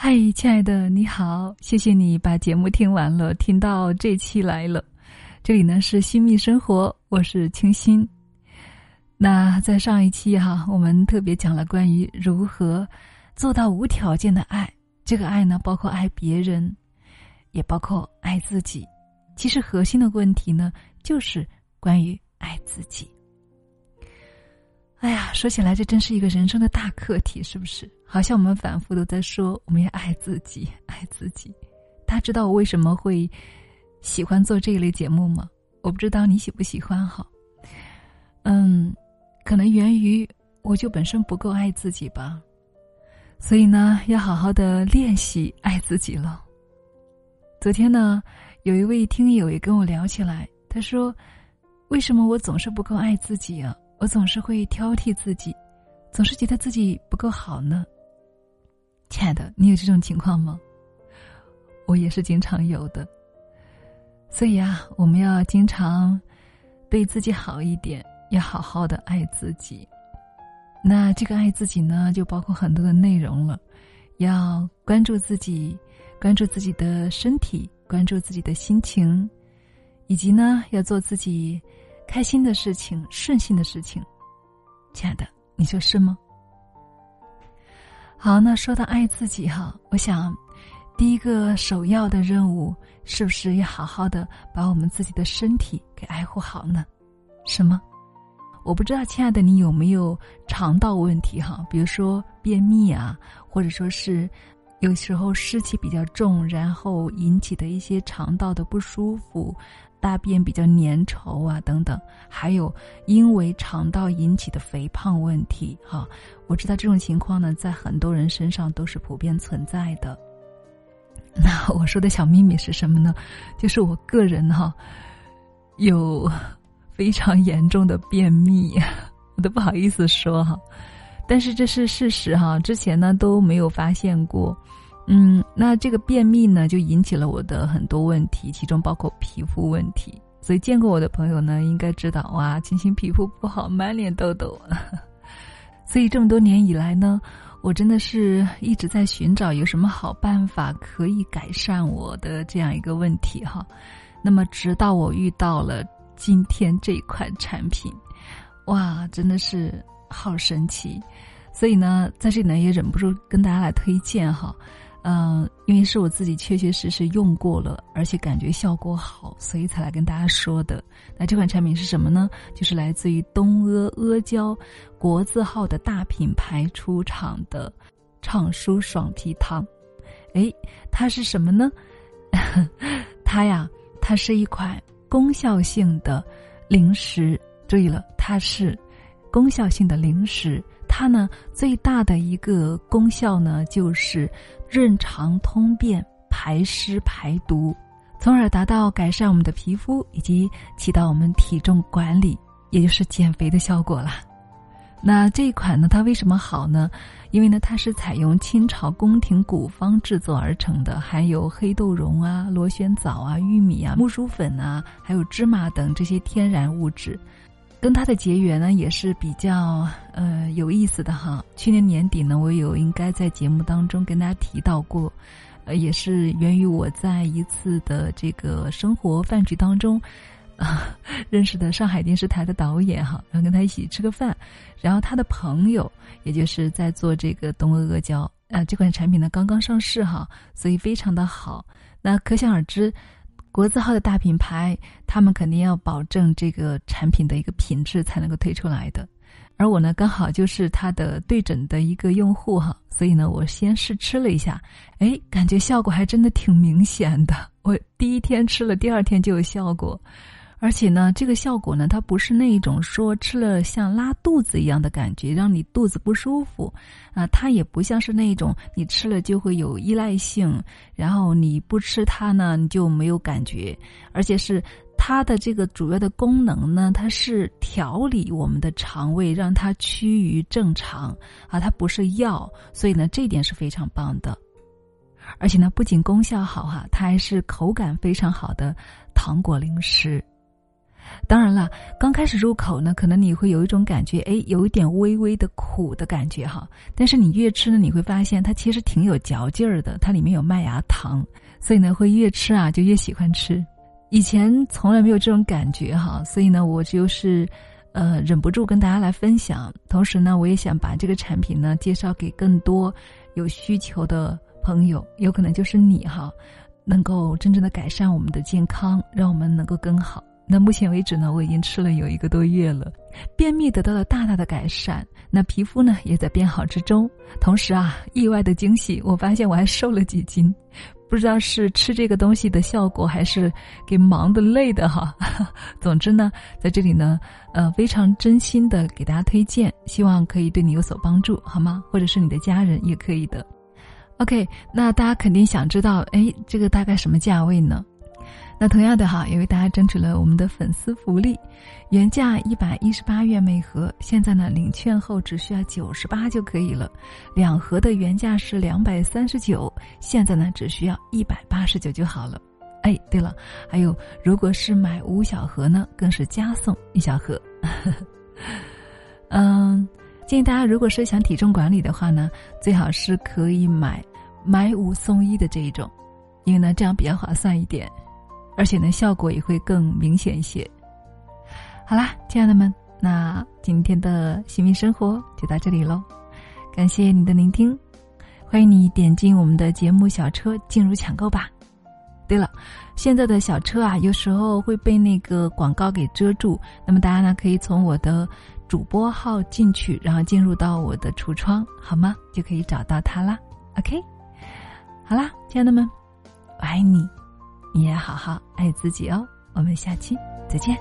嗨，亲爱的，你好，谢谢你把节目听完了，听到这期来了。这里呢是新密生活，我是清新。那在上一期哈，我们特别讲了关于如何做到无条件的爱。这个爱呢，包括爱别人，也包括爱自己。其实核心的问题呢，就是关于爱自己。哎呀，说起来，这真是一个人生的大课题，是不是？好像我们反复都在说，我们要爱自己，爱自己。大家知道我为什么会喜欢做这一类节目吗？我不知道你喜不喜欢哈。嗯，可能源于我就本身不够爱自己吧，所以呢，要好好的练习爱自己了。昨天呢，有一位听友也跟我聊起来，他说：“为什么我总是不够爱自己啊？”我总是会挑剔自己，总是觉得自己不够好呢。亲爱的，你有这种情况吗？我也是经常有的。所以啊，我们要经常对自己好一点，要好好的爱自己。那这个爱自己呢，就包括很多的内容了，要关注自己，关注自己的身体，关注自己的心情，以及呢，要做自己。开心的事情，顺心的事情，亲爱的，你说是吗？好，那说到爱自己哈，我想，第一个首要的任务，是不是要好好的把我们自己的身体给爱护好呢？什么？我不知道，亲爱的，你有没有肠道问题哈？比如说便秘啊，或者说是有时候湿气比较重，然后引起的一些肠道的不舒服。大便比较粘稠啊，等等，还有因为肠道引起的肥胖问题，哈，我知道这种情况呢，在很多人身上都是普遍存在的。那我说的小秘密是什么呢？就是我个人哈，有非常严重的便秘，我都不好意思说哈，但是这是事实哈，之前呢都没有发现过。嗯，那这个便秘呢，就引起了我的很多问题，其中包括皮肤问题。所以见过我的朋友呢，应该知道哇，青青皮肤不好，满脸痘痘。所以这么多年以来呢，我真的是一直在寻找有什么好办法可以改善我的这样一个问题哈。那么直到我遇到了今天这款产品，哇，真的是好神奇。所以呢，在这里呢也忍不住跟大家来推荐哈。嗯，因为是我自己确确实实用过了，而且感觉效果好，所以才来跟大家说的。那这款产品是什么呢？就是来自于东阿阿胶国字号的大品牌出厂的畅舒爽皮汤。哎，它是什么呢？它呀，它是一款功效性的零食。注意了，它是功效性的零食。它呢最大的一个功效呢，就是润肠通便、排湿排毒，从而达到改善我们的皮肤以及起到我们体重管理，也就是减肥的效果了。那这一款呢，它为什么好呢？因为呢，它是采用清朝宫廷古方制作而成的，含有黑豆蓉啊、螺旋藻啊、玉米啊、木薯粉啊，还有芝麻等这些天然物质。跟他的结缘呢也是比较呃有意思的哈。去年年底呢，我有应该在节目当中跟大家提到过，呃，也是源于我在一次的这个生活饭局当中啊 认识的上海电视台的导演哈，然后跟他一起吃个饭，然后他的朋友也就是在做这个东阿阿胶啊这款产品呢刚刚上市哈，所以非常的好。那可想而知。国字号的大品牌，他们肯定要保证这个产品的一个品质才能够推出来的。而我呢，刚好就是它的对诊的一个用户哈，所以呢，我先试吃了一下，哎，感觉效果还真的挺明显的。我第一天吃了，第二天就有效果。而且呢，这个效果呢，它不是那一种说吃了像拉肚子一样的感觉，让你肚子不舒服，啊，它也不像是那种你吃了就会有依赖性，然后你不吃它呢，你就没有感觉，而且是它的这个主要的功能呢，它是调理我们的肠胃，让它趋于正常，啊，它不是药，所以呢，这一点是非常棒的，而且呢，不仅功效好哈，它还是口感非常好的糖果零食。当然了，刚开始入口呢，可能你会有一种感觉，哎，有一点微微的苦的感觉哈。但是你越吃呢，你会发现它其实挺有嚼劲儿的，它里面有麦芽糖，所以呢，会越吃啊就越喜欢吃。以前从来没有这种感觉哈，所以呢，我就是，呃，忍不住跟大家来分享。同时呢，我也想把这个产品呢介绍给更多有需求的朋友，有可能就是你哈，能够真正的改善我们的健康，让我们能够更好。那目前为止呢，我已经吃了有一个多月了，便秘得到了大大的改善，那皮肤呢也在变好之中。同时啊，意外的惊喜，我发现我还瘦了几斤，不知道是吃这个东西的效果，还是给忙的累的哈。总之呢，在这里呢，呃，非常真心的给大家推荐，希望可以对你有所帮助，好吗？或者是你的家人也可以的。OK，那大家肯定想知道，哎，这个大概什么价位呢？那同样的哈，也为大家争取了我们的粉丝福利，原价一百一十八元每盒，现在呢领券后只需要九十八就可以了。两盒的原价是两百三十九，现在呢只需要一百八十九就好了。哎，对了，还有如果是买五小盒呢，更是加送一小盒。嗯，建议大家如果是想体重管理的话呢，最好是可以买买五送一的这一种，因为呢这样比较划算一点。而且呢，效果也会更明显一些。好啦，亲爱的们，那今天的幸运生活就到这里喽，感谢你的聆听，欢迎你点进我们的节目小车进入抢购吧。对了，现在的小车啊，有时候会被那个广告给遮住，那么大家呢可以从我的主播号进去，然后进入到我的橱窗，好吗？就可以找到它啦。OK，好啦，亲爱的们，我爱你。你也好好爱自己哦，我们下期再见。